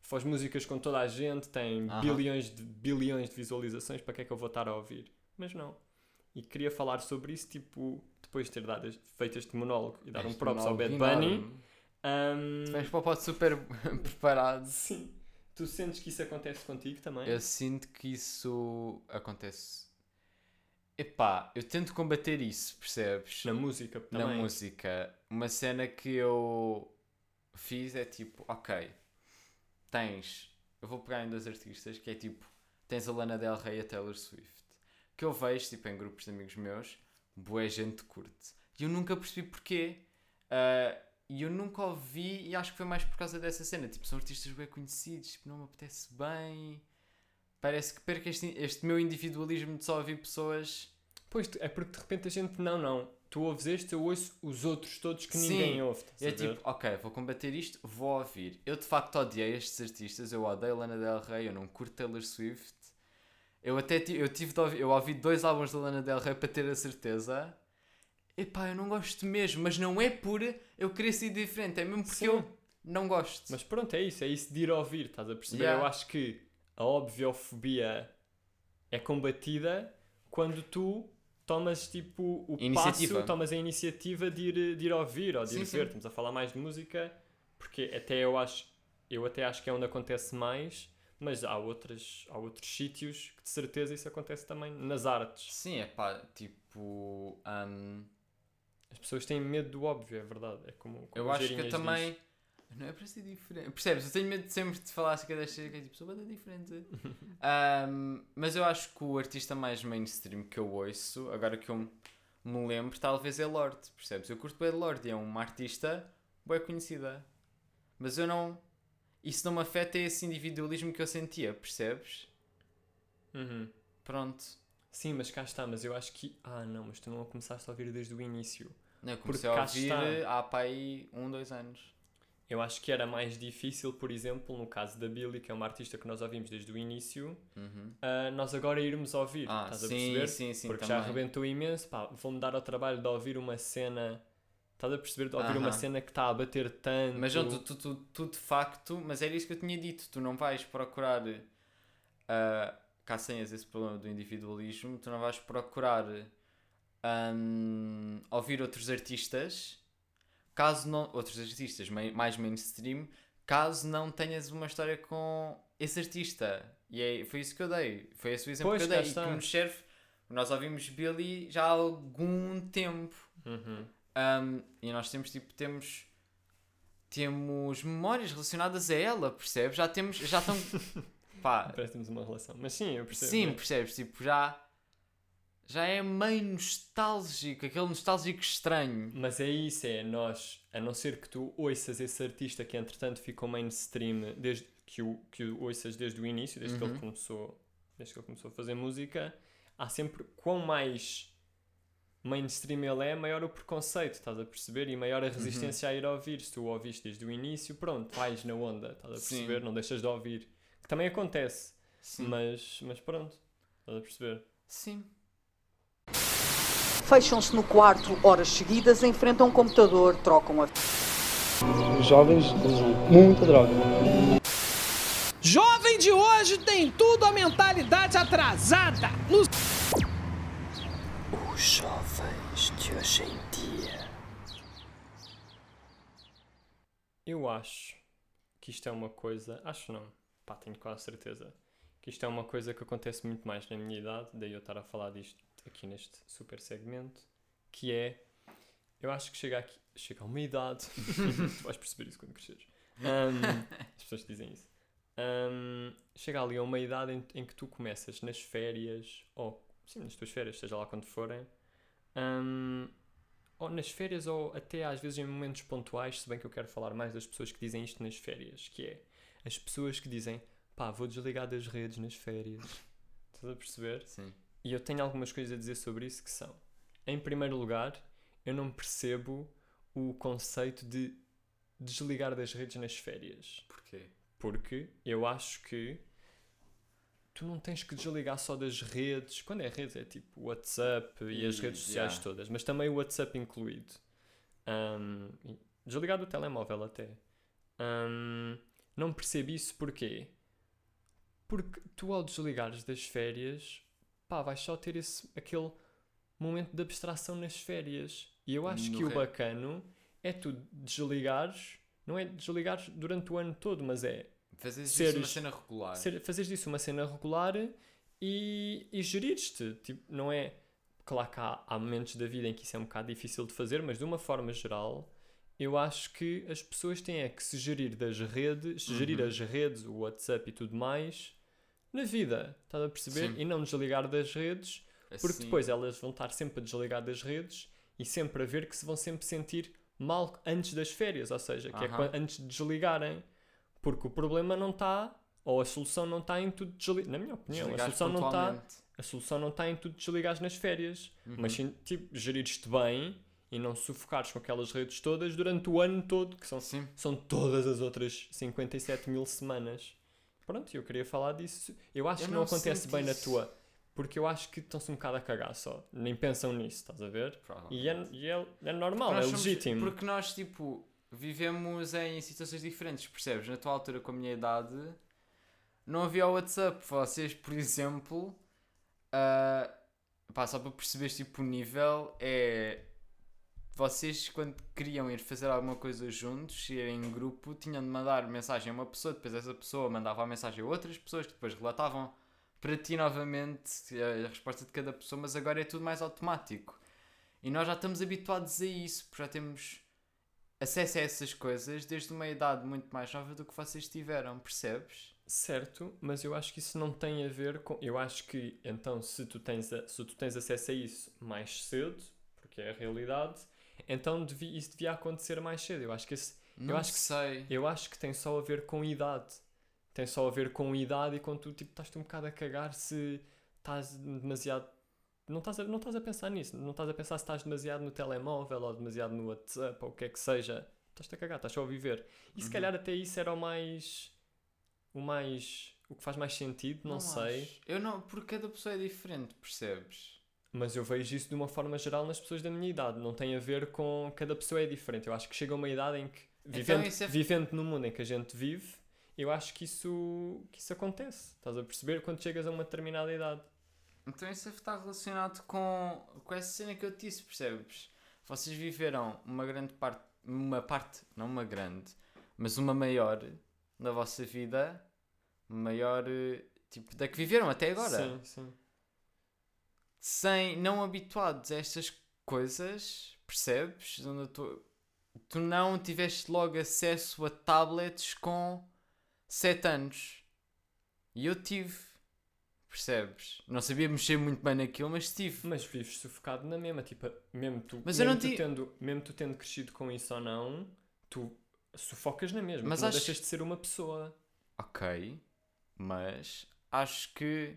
faz músicas com toda a gente, tem Aham. bilhões de, bilhões de visualizações, para que é que eu vou estar a ouvir? Mas não. E queria falar sobre isso, tipo, depois de ter dado, feito este monólogo e dar um Este props ao Bad Bunny. Tu vens para o pod super preparado. sim. Tu sentes que isso acontece contigo também? Eu sinto que isso acontece. Epá, eu tento combater isso, percebes? Na música Na também. música. Uma cena que eu fiz é tipo, ok, tens. Eu vou pegar em dois artistas que é tipo, tens a Lana Del Rey e a Taylor Swift. Que eu vejo, tipo, em grupos de amigos meus, boa gente curte. E eu nunca percebi porquê. Ah, e eu nunca ouvi, e acho que foi mais por causa dessa cena. Tipo, são artistas bem conhecidos, tipo, não me apetece bem. Parece que perco este, este meu individualismo de só ouvir pessoas. Pois, é porque de repente a gente, não, não, tu ouves este, eu ouço os outros todos que Sim. ninguém ouve. É tipo, ok, vou combater isto, vou ouvir. Eu de facto odiei estes artistas, eu odeio Lana Del Rey, eu não curto Taylor Swift. Eu até eu tive de ouvir, eu ouvi dois álbuns da Lana Del Rey para ter a certeza. Epá, eu não gosto mesmo, mas não é por eu querer ser diferente, é mesmo porque Sim. eu não gosto. Mas pronto, é isso, é isso de ir ouvir, estás a perceber? Yeah. Eu acho que a obviofobia é combatida quando tu tomas tipo o Iniciativa. passo, tomas a iniciativa de ir, de ir ouvir ou de Sim, ir sim. ver. Estamos a falar mais de música, porque até eu acho, eu até acho que é onde acontece mais, mas há, outras, há outros sítios que de certeza isso acontece também nas artes. Sim, é pá, tipo. hum, As pessoas têm medo do óbvio, é verdade. É como, como eu acho que eu também. diz. Não é para ser diferente. Percebes? Eu tenho medo de sempre de falar assim que deixa que é tipo, sou banda diferente. Ahm, mas eu acho que o artista mais mainstream que eu ouço, agora que eu me lembro, talvez é Lorde. Percebes? Eu curto bem de Lorde e é uma artista bem conhecida. Mas eu não. Isso não me afeta esse individualismo que eu sentia, percebes? Uhum. Pronto. Sim, mas cá está, mas eu acho que. Ah, não, mas tu não começaste a ouvir desde o início. Não, eu Porque comecei a ouvir está. há pá aí um, dois anos. Eu acho que era mais difícil, por exemplo, no caso da Billy, que é uma artista que nós ouvimos desde o início, Uhum. ah, nós agora irmos ouvir. Ah, estás a sim, perceber? sim, sim, Porque já também. arrebentou imenso. Pá, vou-me dar ao trabalho de ouvir uma cena. Estás a perceber? De ouvir uma Aham. cena que está a bater tanto. Mas João, tu, tu, tu, tu de facto, mas era isso que eu tinha dito, tu não vais procurar, uh, caso tenhas esse problema do individualismo, tu não vais procurar hum, ouvir outros artistas, caso não, outros artistas mai- mais mainstream, caso não tenhas uma história com esse artista. E é, foi isso que eu dei, foi esse o exemplo Pois, que eu cá dei, que está. nos serve, nós ouvimos Billy já há algum tempo. Uhum. Um, e nós temos tipo temos temos memórias relacionadas a ela, percebes? Já temos, já estão pá, Parece temos uma relação. Mas sim, eu percebo. sim, né? percebes? Tipo, já já é meio nostálgico, aquele nostálgico estranho. Mas é isso, é nós, a não ser que tu ouças esse artista que entretanto ficou mainstream desde que o, que o ouças desde o início, desde que ele Uhum. começou, desde que ele começou a fazer música, há sempre quão mais mainstream ele é, maior o preconceito, estás a perceber? E maior a Uhum. resistência a ir a ouvir. Se tu o ouviste desde o início, pronto, vais na onda, estás a Sim. perceber? Não deixas de ouvir. Que também acontece, Sim. mas, mas pronto, estás a perceber? Sim. Fecham-se no quarto horas seguidas, enfrentam um computador, trocam a Os jovens usam muita droga. Jovem de hoje tem tudo a mentalidade atrasada. No Os jovens dia. Eu acho que isto é uma coisa. Acho não, pá, tenho quase certeza. Que isto é uma coisa que acontece muito mais na minha idade, daí eu estar a falar disto aqui neste super segmento. Que é. Eu acho que chega aqui. Chega a uma idade. tu vais perceber isso quando cresceres. Ahm, as pessoas dizem isso. Ahm, chega ali a uma idade em, em que tu começas nas férias, ou sim, nas tuas férias, seja lá quando forem, ahm, ou nas férias, ou até às vezes em momentos pontuais, se bem que eu quero falar mais das pessoas que dizem isto nas férias, que é as pessoas que dizem pá, vou desligar das redes nas férias. Estás a perceber? Sim. E eu tenho algumas coisas a dizer sobre isso que são. Em primeiro lugar, eu não percebo o conceito de desligar das redes nas férias. Porquê? Porque eu acho que tu não tens que desligar só das redes. Quando é redes, é tipo o WhatsApp e as E- redes sociais yeah. todas, mas também o WhatsApp incluído. E desligar do telemóvel até. Ahm, não percebo isso porquê? Porque tu ao desligares das férias, pá, vais só ter esse, aquele momento de abstração nas férias. E eu acho No que o re- bacano é tu desligares, não é desligares durante o ano todo, mas é Fazes isso uma Seres- cena regular. ser, fazeres disso uma cena regular e, e gerires-te. Tipo, não é. Claro que há, há momentos da vida em que isso é um bocado difícil de fazer, mas de uma forma geral, eu acho que as pessoas têm é que se gerir das redes, Uhum. gerir as redes, o WhatsApp e tudo mais, na vida. Estás a perceber? Sim. E não desligar das redes, porque Assim, depois elas vão estar sempre a desligar das redes e sempre a ver que se vão sempre sentir mal antes das férias, ou seja, que é Aham. quan- antes de desligarem. Porque o problema não está, ou a solução não está em tudo desligar. Na minha opinião, a solução não está a solução não está em tudo desligares nas férias, Uhum. mas sim, tipo, gerir-te bem e não sufocares com aquelas redes todas durante o ano todo, que são, Sim. são todas as outras 57 mil semanas. Pronto, eu queria falar disso. Eu acho Eu que não, não acontece bem na isso. tua, porque eu acho que estão-se um bocado a cagar só. Nem pensam nisso, estás a ver? E é, e é, é normal, é somos- legítimo. Porque nós, tipo, vivemos em situações diferentes, percebes? Na tua altura, com a minha idade, não havia WhatsApp. Vocês, por exemplo, ah, pá, só para perceberes tipo, o nível, é. Vocês, quando queriam ir fazer alguma coisa juntos, ir em grupo, tinham de mandar mensagem a uma pessoa, depois essa pessoa mandava a mensagem a outras pessoas, que depois relatavam para ti novamente a a resposta de cada pessoa, mas agora é tudo mais automático. E nós já estamos habituados a isso, porque já temos acesso a essas coisas desde uma idade muito mais nova do que vocês tiveram, percebes? Certo, mas eu acho que isso não tem a ver com. Eu acho que então, se tu tens, a- se tu tens acesso a isso mais cedo, porque é a realidade, então devi- isso devia acontecer mais cedo. Eu acho que esse, Não acho que- sei. eu acho que tem só a ver com idade. Tem só a ver com idade e quando tu tipo, estás-te um bocado a cagar se estás demasiado. Não estás, a, não estás a pensar nisso. Não estás a pensar se estás demasiado no telemóvel ou demasiado no WhatsApp ou o que é que seja. Estás-te a cagar, estás só a viver. E se Uhum. calhar até isso era o mais. O mais. O que faz mais sentido, não, sei. acho. Eu não, porque cada pessoa é diferente, percebes? Mas eu vejo isso de uma forma geral nas pessoas da minha idade. Não tem a ver com. Cada pessoa é diferente. Eu acho que chega uma idade em que. Vivendo, Então é- vivendo no mundo em que a gente vive, eu acho que isso, que isso acontece. Estás a perceber quando chegas a uma determinada idade. Então isso está relacionado com, com essa cena que eu te disse, percebes? Vocês viveram uma grande parte, uma parte, não uma grande, mas uma maior da vossa vida, maior, tipo, da que viveram até agora. Sim, sim. sem não habituados a estas coisas, percebes? Tu, tu não tiveste logo acesso a tablets com 7 anos. E eu tive, percebes? Não sabia mexer muito bem naquilo, mas tive. Mas vives sufocado na mesma. Tipo, mesmo tu, Mas eu mesmo, não tu ti- tendo, mesmo tu tendo crescido com isso ou não, tu sufocas na mesma. Mas tu não acho- deixas de ser uma pessoa. Ok, mas acho que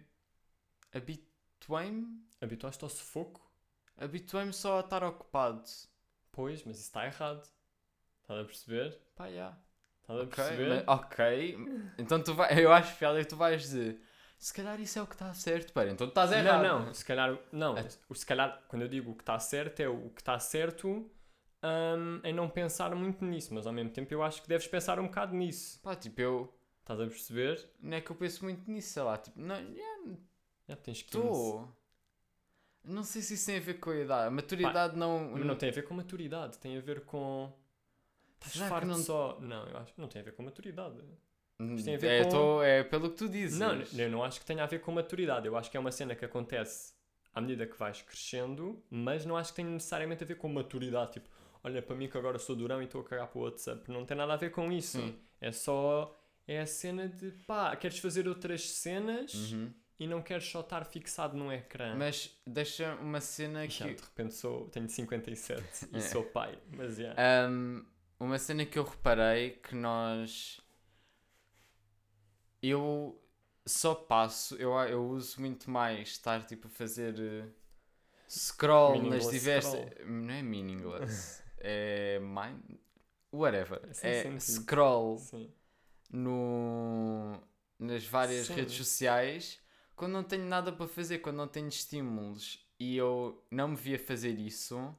habituei-me, Habituaste ao sufoco? habituei-me só a estar ocupado. Pois, mas isso está errado. Estás a perceber? Pá, já. Estás a Ok, perceber? mas- ok. Então tu vai, eu acho piada que tu vais dizer. Se calhar isso é o que está certo. Pera, então tu estás errado. Não, não, se calhar, não, É. se calhar, quando eu digo o que está certo, é o que está certo hum, em não pensar muito nisso, mas ao mesmo tempo eu acho que deves pensar um bocado nisso. Pá, tipo, eu. Estás a perceber? Não é que eu penso muito nisso, sei lá. Tipo, não, já Já tens 15. estou. Não sei se isso tem a ver com a idade. A maturidade não. Mas não tem a ver com maturidade, tem a ver com. Estás farto não- só. Não, eu acho que não tem a ver com maturidade. Isto tem a ver é, com- tô- é pelo que tu dizes. Não, eu não acho que tenha a ver com maturidade. Eu acho que é uma cena que acontece à medida que vais crescendo, mas não acho que tenha necessariamente a ver com maturidade. Tipo, olha, para mim que agora sou durão e estou a cagar para o WhatsApp. Não tem nada a ver com isso. É só. É a cena de pá, queres fazer outras cenas Uhum. e não queres só estar fixado num ecrã. Mas deixa uma cena Já, que. de repente sou, tenho 57 e É. sou pai. Mas já. Um, uma cena que eu reparei que nós. Eu só passo, eu, eu uso muito mais estar tipo a fazer eh, scroll nas Meaningless diversas. scroll. Não é meaningless, é mind. Whatever. Sem é scroll Sim. no, nas várias Sim. redes sociais quando não tenho nada para fazer, quando não tenho estímulos. E eu não me via fazer isso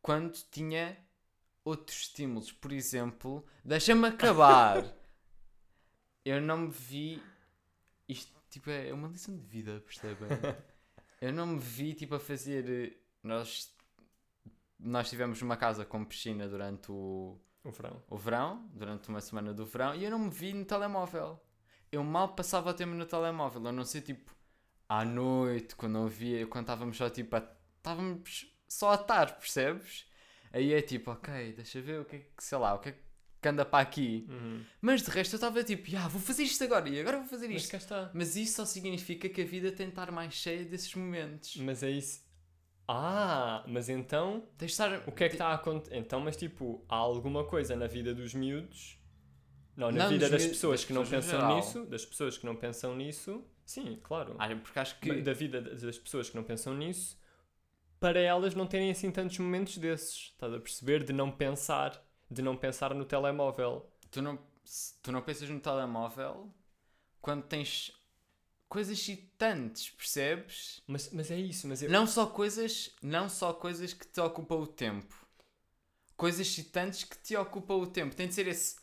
quando tinha outros estímulos. Por exemplo, deixa-me acabar. eu não me vi. Isto tipo, é uma lição de vida, percebem? eu não me vi tipo a fazer. eh, Nós, nós tivemos uma casa com piscina durante o, O verão. o verão, durante uma semana do verão, e eu não me vi no telemóvel. Eu mal passava o tempo no telemóvel, a não ser tipo à noite, quando eu via, quando estávamos só tipo a, estávamos só a estar, percebes? Aí é tipo, ok, deixa ver o que é que, sei lá, o que é que anda para aqui. Uhum. Mas de resto eu estava tipo, ah, vou fazer isto agora, e agora vou fazer Mas isto. cá está. Mas isso só significa que a vida tem de estar mais cheia desses momentos. Mas é isso. Ah, mas então estar. O que é que está a acontecer? Então, mas tipo, há alguma coisa na vida dos miúdos? Não, na Não, vida das pessoas das que não pensam geral. nisso, das pessoas que não pensam nisso, sim, claro. Ah, porque acho que. Da vida das pessoas que não pensam nisso, para elas não terem assim tantos momentos desses, estás a perceber? De não pensar, de não pensar no telemóvel. tu não, tu não pensas no telemóvel quando tens coisas excitantes, percebes? Mas, mas é isso, mas eu, Não só coisas, não só coisas que te ocupam o tempo. Coisas excitantes que te ocupam o tempo. Tem de ser esse,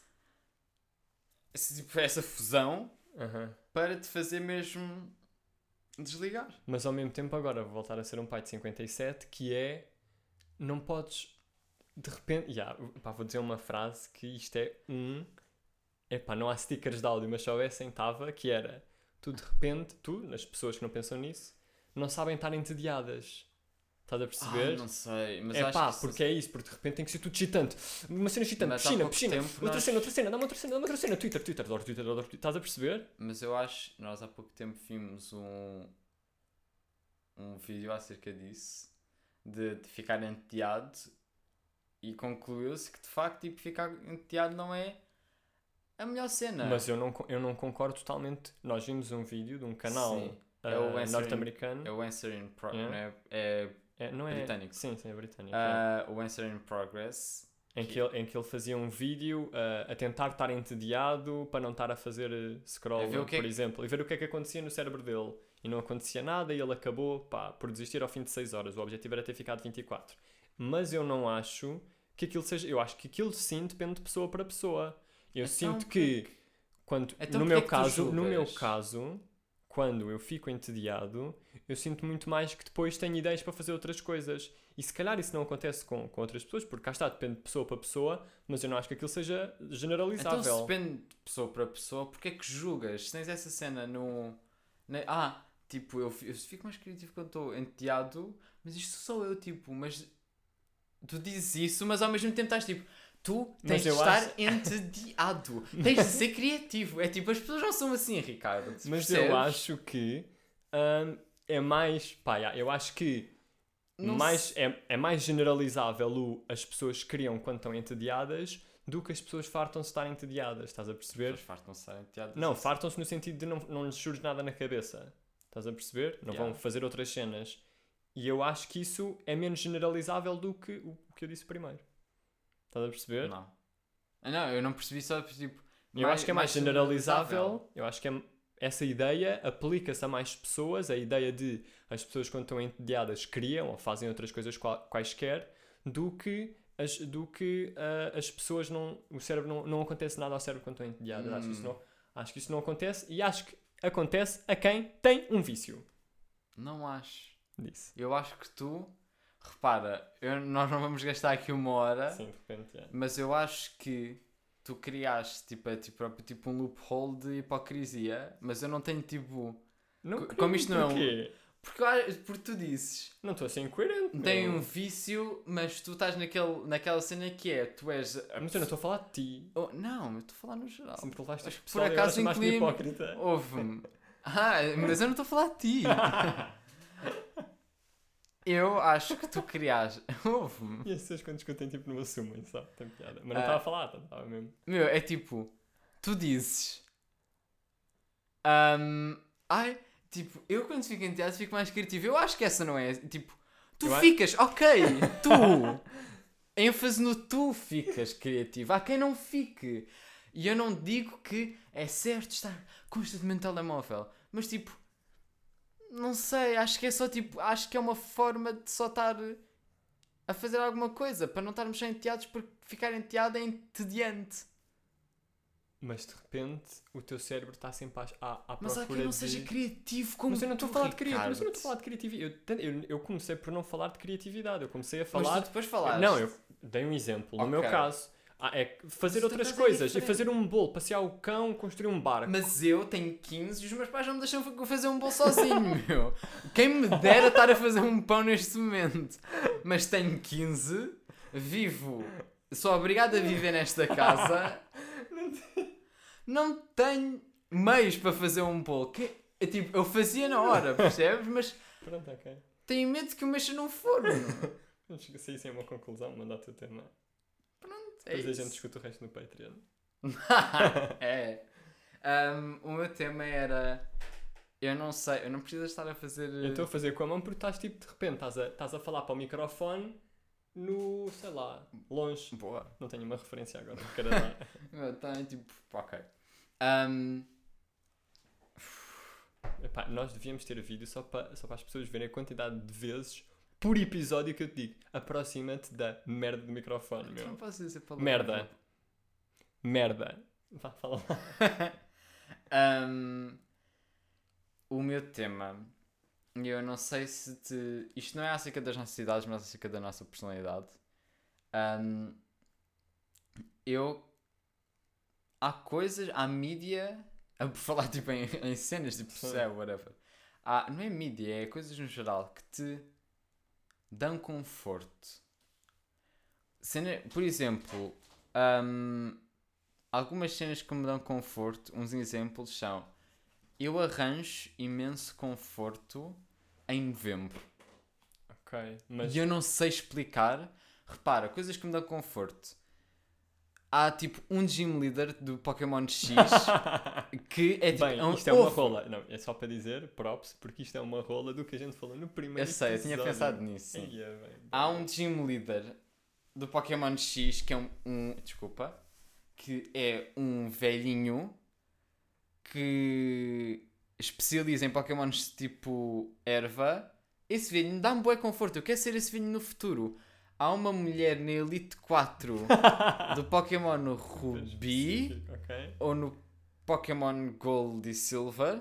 esse tipo, essa fusão Aham. para te fazer mesmo desligar. Mas ao mesmo tempo, agora vou voltar a ser um pai de 57, que é. Não podes. De repente. Já, pá, vou dizer uma frase que isto é um. Epá, não há stickers de áudio, mas se houvessem, estava, que era. Tu de repente, tu, as pessoas que não pensam nisso, não sabem estar entediadas. Estás a Ah, perceber? não sei, mas é acho pá, porque é isso, porque de repente tem que ser tudo excitante. Uma cena excitante, Mas piscina, piscina, tempo outra nós- cena, outra cena, dá-me outra cena, dá-me outra cena, Twitter, Twitter, adoro Twitter, adoro Twitter. Estás a perceber? Mas eu acho, nós há pouco tempo vimos um, um vídeo acerca disso, de, de ficar enteado, e concluiu-se que de facto tipo, ficar enteado não é a melhor cena. Mas eu não, eu não concordo totalmente. Nós vimos um vídeo de um canal ah, É norte-americano. É o Answer in Pro- Yeah. é? É, É, não é britânico. Sim, sim, é britânico. ah, o Answer in Progress. Em que, ele, em que ele fazia um vídeo ah, a tentar estar entediado para não estar a fazer eh, scroll, A que é por que- exemplo, e ver o que é que acontecia no cérebro dele. E não acontecia nada e ele acabou pá, por desistir ao fim de 6 horas. O objetivo era ter ficado 24. Mas eu não acho que aquilo seja. Eu acho que aquilo sim depende de pessoa para pessoa. Eu Então, sinto que quando Então no meu caso, no meu caso, quando eu fico entediado, eu sinto muito mais que depois tenho ideias para fazer outras coisas. E se calhar isso não acontece com, com outras pessoas, porque cá está, depende de pessoa para pessoa, mas eu não acho que aquilo seja generalizável. Então se depende de pessoa para pessoa, porque é que julgas? Se tens essa cena no... na- ah, tipo, eu, eu fico mais criativo quando estou enteado, mas isto sou eu, tipo, mas... Tu dizes isso, mas ao mesmo tempo estás tipo... Tu tens de estar acho- entediado. tens de ser criativo. É tipo, as pessoas não são assim, Ricardo. Mas percebes? eu acho que hum, é mais. Pá, eu acho que Não mais, é, é mais generalizável o as pessoas criam quando estão entediadas do que as pessoas fartam-se de estar entediadas. Estás a As perceber? pessoas fartam-se de estar enteadas. Não, fartam-se no sentido de não, não lhes surge nada na cabeça. Estás a perceber? Não vão Yeah. fazer outras cenas. E eu acho que isso é menos generalizável do que o que eu disse primeiro. Estás a perceber? Não. Ah, Não, eu não percebi só, tipo... Eu acho que é mais generalizável. Eu acho que é- essa ideia aplica-se a mais pessoas. A ideia de as pessoas, quando estão entediadas, criam ou fazem outras coisas quaisquer, do que as, do que ah, as pessoas não. O cérebro não, não acontece nada ao cérebro quando estão entediadas. Acho, que isso Hum. não, acho que isso não acontece e acho que acontece a quem tem um vício. Não acho. Eu acho que tu, repara, eu- nós não vamos gastar aqui uma hora, Sim, de repente. é. mas eu acho que tu criaste tipo, ti próprio, tipo um loophole de hipocrisia, mas eu não tenho tipo. Não Co- como isto não é um- porquê? Porque, eu porque tu dizes, Não estou a ser incoerente. tem um vício, mas tu estás naquele, naquela cena que é, tu és. a Mas eu não estou a falar de ti. Oh, não, eu estou a falar no geral. Que levaste isto por pessoal e acaso incluí-me- hipócrita. Ouve-me. Ah, mas eu não estou a falar de ti. eu acho que tu criaste. Ouve-me. E as pessoas quando discutem tipo não assumem, sabe? Tem piada. Mas não Ah. estava a falar, estava mesmo. Meu, é tipo, tu dizes. ahm, ai, tipo, eu quando fico em teatro fico mais criativo. Eu acho que essa não é. Tipo, tu Eu ficas, ok, tu. ênfase no tu ficas criativo. Há quem não fique. E eu não digo que é certo estar constantemente no telemóvel. Mas tipo, não sei, acho que é só tipo, acho que é uma forma de só estar a fazer alguma coisa para não estarmos só enteados porque ficar enteado é entediante. Mas de repente o teu cérebro está sempre à, à, à Mas há procura quem não de... seja criativo como Mas eu não estou a falar de criatividade. Mas eu não estou a falar de criatividade. Eu, eu, eu comecei por não falar de criatividade. Eu comecei a Mas falar. tu depois falaste. Não, eu dei um exemplo. No meu caso, ah, é fazer outras coisas. E diferente. fazer um bolo, passear o cão, construir um barco. Mas eu tenho 15 e os meus pais não me deixam fa- fazer um bolo sozinho, meu. Quem me dera estar a fazer um pão neste momento. Mas tenho 15, vivo, sou obrigado a viver nesta casa. Não tenho meios para fazer um bolo. Que, é tipo, eu fazia na hora, percebes? Mas Pronto, tenho medo que o mexa num forno. Vamos sair sem uma conclusão, mandar o teu tema. É Depois a gente discute o resto no Patreon. é. Um, o meu tema era. Eu não sei, eu não preciso estar a fazer. Eu estou a fazer com a mão porque estás tipo, de repente, estás a, estás a falar para o microfone no, sei lá, longe. Boa. Não tenho uma referência agora do Canadá. Então, tipo, ok. Um, Epá, nós devíamos ter vídeo só para, só para as pessoas verem a quantidade de vezes por episódio que eu te digo. Aproxima-te da merda do microfone, não meu. posso dizer palavra. Merda. Merda. Vá, fala lá. Um, o meu tema. Eu não sei se te. Isto não é acerca das nossas idades, mas acerca da nossa personalidade. Um, eu. Há coisas. Há mídia. A falar tipo em, em cenas, tipo, é, whatever. Há, não é mídia, é coisas no geral que te dão conforto. Cena, por exemplo, hum, algumas cenas que me dão conforto, uns exemplos são eu arranjo imenso conforto em novembro. Ok. Mas E eu não sei explicar. Repara, coisas que me dão conforto. Há tipo um gym leader do Pokémon X que é tipo. Bem, é um isto é uma ovo. rola. Não, é só para dizer, props, porque isto é uma rola do que a gente falou no primeiro Eu sei, eu tinha pensado nisso. sim. Ia bem. Há um gym leader do Pokémon X que é um, um- desculpa que é um velhinho que especializa em Pokémons tipo erva. Esse velhinho dá-me bué conforto. Eu quero ser esse velhinho no futuro. Há uma mulher na Elite 4 do Pokémon Ruby Ok. ou no Pokémon Gold e Silver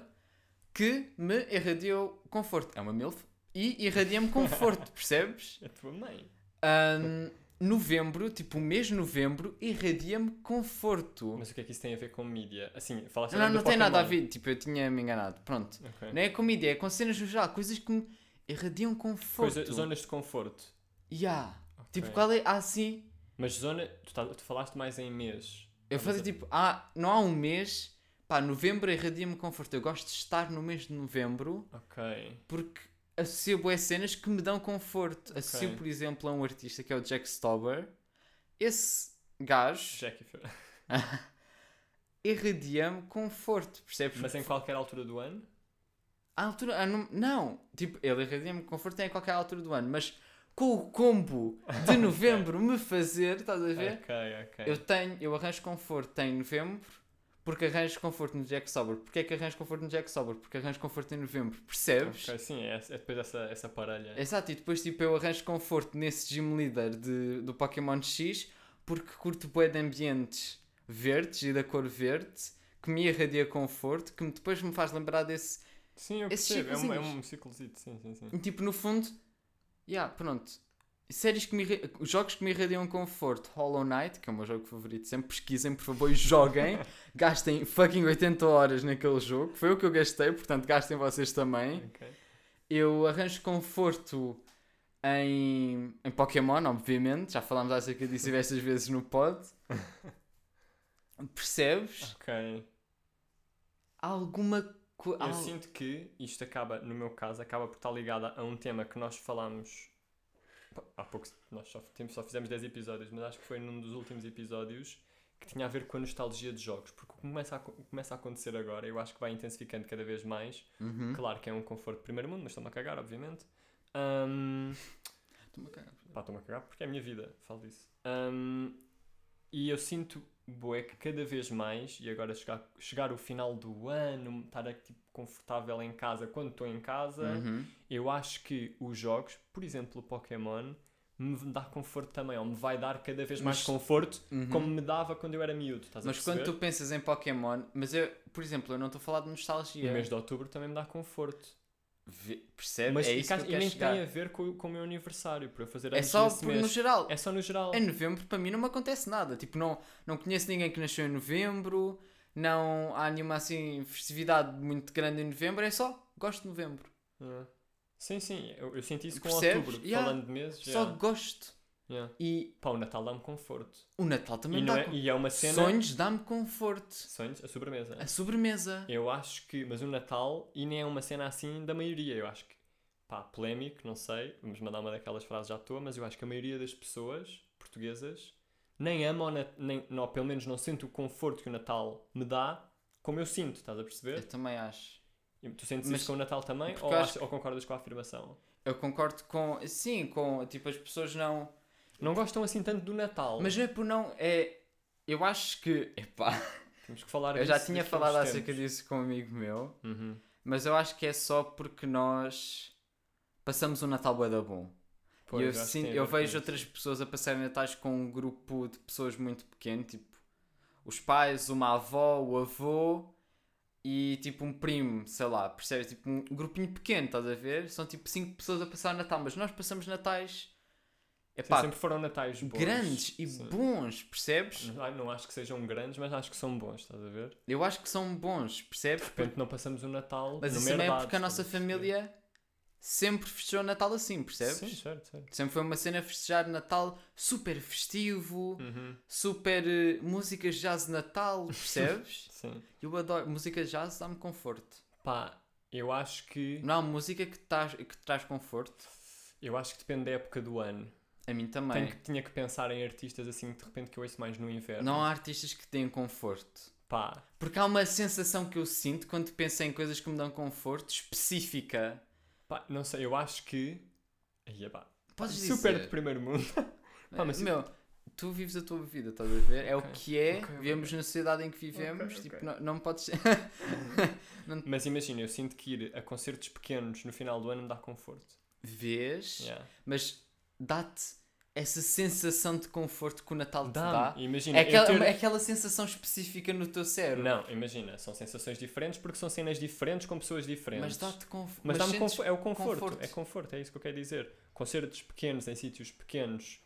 que me irradiou conforto. É uma MILF e irradia-me conforto, percebes? É a tua mãe. Ahm, novembro, tipo o mês de novembro, irradia-me conforto. Mas o que é que isso tem a ver com mídia? Assim, falaste não, agora não do tem nada a ver, tipo, eu tinha me enganado. Pronto. Ok. Não é com mídia, é com cenas no geral, coisas que me irradiam conforto. Coisa, zonas de conforto. Yeah. Tipo, Ok. qual é? Ah, sim. Mas zona. Tu, tá- tu falaste mais em mês. Eu fazia a- tipo, ah, não há um mês. Pá, novembro irradia-me conforto. Eu gosto de estar no mês de novembro Ok. porque associo boas cenas que me dão conforto. Associo, Ok. por exemplo, a um artista que é o Jack Stauber. Esse gajo Fer- irradia-me conforto, percebes? Mas em qualquer altura do ano? À altura, ah, não, não, tipo, ele irradia-me conforto em qualquer altura do ano, mas com o combo de novembro me fazer, estás a ver? Ok, ok. Eu tenho, eu arranjo conforto em novembro porque arranjo conforto no Jack Sober. Porquê é que arranjo conforto no Jack Sober? Porque arranjo conforto em novembro, percebes? Ok, sim, é, é depois essa, essa parelha. Exato, e depois tipo eu arranjo conforto nesse gym leader de, do Pokémon X porque curto bué de ambientes verdes e da cor verde que me irradia conforto, que depois me faz lembrar desse. Sim, eu percebo. É um, é um ciclozito, sim, sim, sim. E, tipo, no fundo, yeah, pronto. Séries que me jogos que me irradiam conforto, Hollow Knight, que é o meu jogo favorito, sempre pesquisem, por favor, e joguem, gastem fucking 80 horas naquele jogo, foi o que eu gastei, portanto gastem vocês também. Ok. Eu arranjo conforto em, em Pokémon, obviamente. Já falámos acerca disso diversas vezes no pod. Percebes? Ok. Alguma coisa. Eu sinto que isto acaba, no meu caso, acaba por estar ligado a um tema que nós falámos há pouco. Nós só, só fizemos 10 episódios, mas acho que foi num dos últimos episódios que tinha a ver com a nostalgia de jogos. Porque o que começa a, co- começa a acontecer agora, eu acho que vai intensificando cada vez mais. Uhum. Claro que é um conforto de primeiro mundo, mas estou-me a cagar, obviamente. Estou-me a cagar. Pá, estou-me a cagar porque é a minha vida, falo disso. Ahm, e eu sinto, boé, que cada vez mais, e agora chegar, chegar o final do ano, estar aqui, tipo, confortável em casa quando estou em casa, Uhum. eu acho que os jogos, por exemplo o Pokémon, me dá conforto também, ou me vai dar cada vez mais Mas- conforto, Uhum. como me dava quando eu era miúdo, Mas quando tu pensas em Pokémon, mas eu, por exemplo, eu não estou a falar de O nostalgia. mês de outubro também me dá conforto. Percebe? Mas é isso que eu e nem chegar. tem a ver com, com o meu aniversário, para eu fazer É só por, no geral. É só no geral. Em novembro, para mim, não me acontece nada. Tipo, não, não conheço ninguém que nasceu em novembro, não há nenhuma assim festividade muito grande em novembro, é só gosto de novembro. Yeah. Sim, sim, eu, eu senti isso com Percebes? outubro, Yeah. falando de meses. Só yeah. gosto. Yeah. E Pá, o Natal dá-me conforto. o Natal também E, dá é, e é uma cena. Sonhos dá-me conforto. Sonhos, a sobremesa. A sobremesa. Eu acho que. Mas o Natal, e nem é uma cena assim da maioria. Eu acho que. Pá, polémico, não sei. Vamos mandar uma daquelas frases à toa, mas eu acho que a maioria das pessoas portuguesas nem ama o Natal. Nem, não, pelo menos não sente o conforto que o Natal me dá como eu sinto, estás a Eu perceber? também acho. E Tu sentes Mas- isso com o Natal também? Ou, eu acho ou concordas com a afirmação? Eu concordo com. Sim, com. Tipo, as pessoas não. Não gostam assim tanto do Natal. Mas não é por não. É. Eu acho que. Epá. Temos que falar Eu já tinha falado acerca disso com um amigo meu. Uhum. Mas eu acho que é só porque nós passamos um Natal bué da bom. Pois, eu, a eu vejo outras pessoas a passarem Natais com um grupo de pessoas muito pequeno, tipo os pais, uma avó, o avô e tipo um primo, sei lá, percebes? Tipo um grupinho pequeno, estás a ver? São tipo 5 pessoas a passar Natal, mas nós passamos Natais Sim, epá, sempre foram natais bons. grandes e Sim. bons, percebes? Não, não acho que sejam grandes, mas acho que são bons, estás a ver? De Eu acho que são bons, percebes? repente não passamos o Natal Mas isso também é porque a nossa família sempre festejou Natal assim, percebes? Sim, certo, certo. Sempre foi uma cena festejar Natal super festivo, Uhum. super músicas de jazz de Natal, percebes? Sim. Eu adoro. Música de jazz dá-me conforto. Pá, eu acho que. Não há música que, traz- que traz conforto. Eu acho que depende da época do ano. A mim também. Tenho que, tinha que pensar em artistas assim de repente que eu ouço mais no inverno. Não há artistas que têm conforto. Pá, Porque há uma sensação que eu sinto quando penso em coisas que me dão conforto específica. pá, não sei, eu acho que. Aí, pá, Podes super dizer. de primeiro mundo. Pá, mas- Meu, tu vives a tua vida, estás a ver? É Ok, o que é, ok, vivemos ok. na sociedade em que vivemos, tipo, não, não podes ser. Mas imagina, eu sinto que ir a concertos pequenos no final do ano me dá conforto. Vês, Yeah. mas dá-te essa sensação de conforto que o Natal te Dá-me. dá. Imagina, É aquela, ter- é aquela sensação específica no teu cérebro. Não, imagina, são sensações diferentes porque são cenas diferentes com pessoas diferentes. Mas dá-te conforto. Mas dá-me sentes confo- é o conforto, conforto. é conforto, é isso que eu quero dizer. Concertos pequenos em sítios pequenos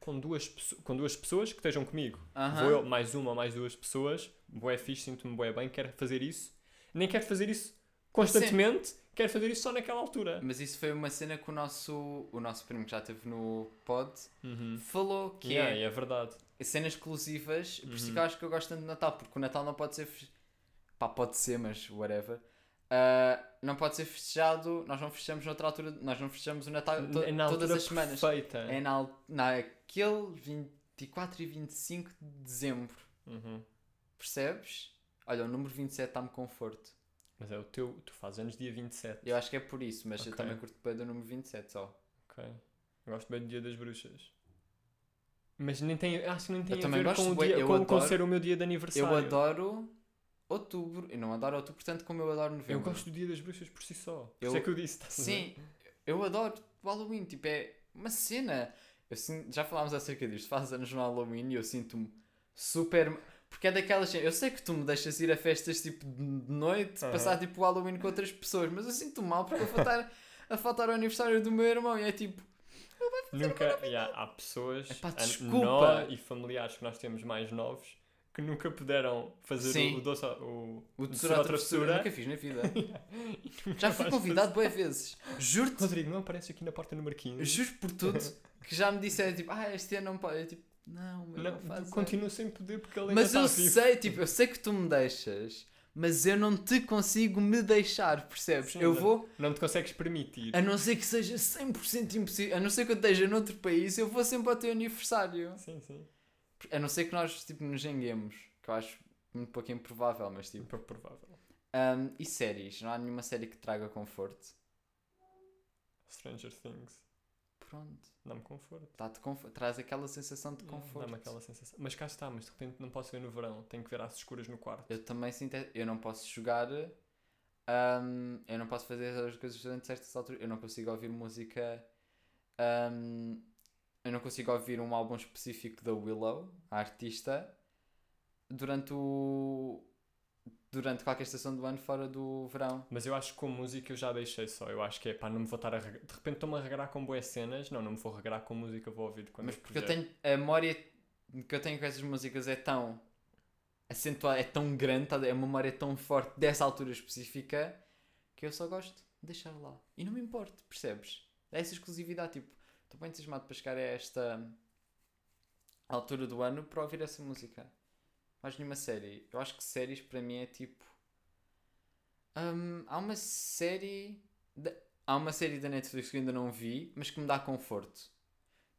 com duas, com duas pessoas que estejam comigo. Aham. Vou eu, mais uma ou mais duas pessoas, boé fixe, sinto-me boé bem, quero fazer isso. Nem quero fazer isso constantemente, quero fazer isso só naquela altura. Mas isso foi uma cena que o nosso, o nosso primo que já esteve no pod Uhum. falou que Yeah, é é verdade. cenas exclusivas, por isso Uhum. que eu acho que eu gosto tanto de Natal, porque o Natal não pode ser. Pá, pode ser, mas whatever. Ah, não pode ser festejado, nós não festejamos noutra altura, nós não festejamos o Natal to- é na todas as semanas. perfeita. É na, naquele 24 e 25 de dezembro, Uhum. percebes? Olha, o número 27 dá-me conforto. Mas é o teu, tu fazes anos dia 27. Eu acho que é por isso, mas eu Ok. também curto bem do número 27 só. Ok. Eu gosto bem do dia das bruxas. Mas nem tem, acho que nem tem Eu a ver gosto com, o dia, eu com, com adoro- ser o meu dia de aniversário. Eu adoro outubro, eu não adoro outubro tanto como eu adoro novembro. Eu gosto do dia das bruxas por si só. Por Eu- isso é que eu disse. ver? Sim, eu adoro o Halloween, tipo, é uma cena. Eu sinto- já falámos acerca disto, faz anos no Halloween e eu sinto-me super. Porque é daquelas. Eu sei que tu me deixas ir a festas tipo de noite, Aham. passar tipo o Halloween com outras pessoas, mas eu sinto mal porque eu vou estar a faltar ao aniversário do meu irmão e é tipo. Nunca. yeah, há pessoas, Epá, desculpa. nós e familiares que nós temos mais novos que nunca puderam fazer Sim. o, o doce. O, O doce tesouro à travessura. Nunca fiz na vida. Já fui convidado boas vezes. Juro-te, Rodrigo, não aparece aqui na porta número 15. juro por tudo que já me disseram tipo, ah, este ano não pode. Eu tipo, não, meu, não, Não, sem poder porque ele ainda Mas eu vivo. sei, tipo, eu sei que tu me deixas, mas eu não te consigo me deixar, percebes? Sim, eu não- vou, Não te consegues permitir. a não ser que seja 100% impossível, a não ser que eu esteja noutro país, eu vou sempre ao teu aniversário. Sim, sim. A não ser que nós, tipo, nos janguemos, que eu acho muito pouco improvável, mas tipo. Pouco provável. Ahm, e séries? Não há nenhuma série que traga conforto? Stranger Things. Pronto, Dá-me conforto. dá-te conforto, traz aquela sensação de conforto. Dá-me aquela sensação. Mas cá está, mas de repente não posso ver no verão. Tenho que ver às escuras no quarto. Eu também sinto. Eu não posso jogar. ahm, eu não posso fazer as coisas durante certas alturas. Eu não consigo ouvir música. ahm, eu não consigo ouvir um álbum específico da Willow, a artista, durante o. Durante qualquer estação do ano fora do verão. Mas eu acho que com música eu já deixei só. Eu acho que é pá, não me vou estar a reg... De repente estou-me a regrar com boas cenas. Não, não me vou regrar com música, vou ouvir quando Mas eu porque eu tenho. A memória que eu tenho com essas músicas é tão. acentuada, é tão grande, tá- é uma memória tão forte dessa altura específica que eu só gosto de deixar lá. E não me importo, percebes? É essa exclusividade. Tipo, estou bem entusiasmado para chegar a esta altura do ano para ouvir essa música. Mais nenhuma série. Eu acho que séries para mim é tipo. hum, há uma série. da- Há uma série da Netflix que eu ainda não vi, mas que me dá conforto.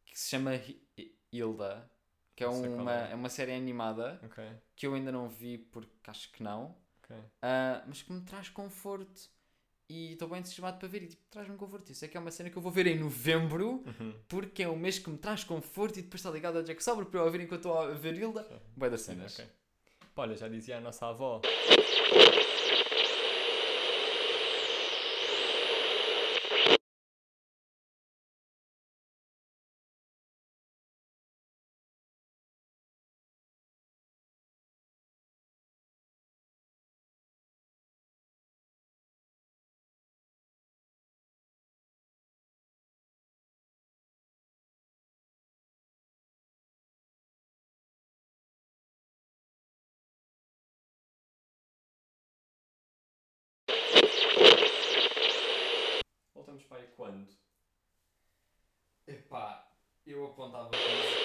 Que se chama Hi- Hi- Hilda. Que é uma, é. é uma série animada Ok, que eu ainda não vi porque acho que não. ok. Ah, mas que me traz conforto. E estou bem entusiasmado para ver. E tipo, traz-me conforto. Isso é que é uma cena que eu vou ver em novembro. Uhum. Porque é um mês que me traz conforto e depois está ligado a Jack Sauber para eu ouvir enquanto estou a ver Hilda. Vai das cenas. Pá, Olha, já dizia a nossa avó. Aí quando? Epá, eu apontava para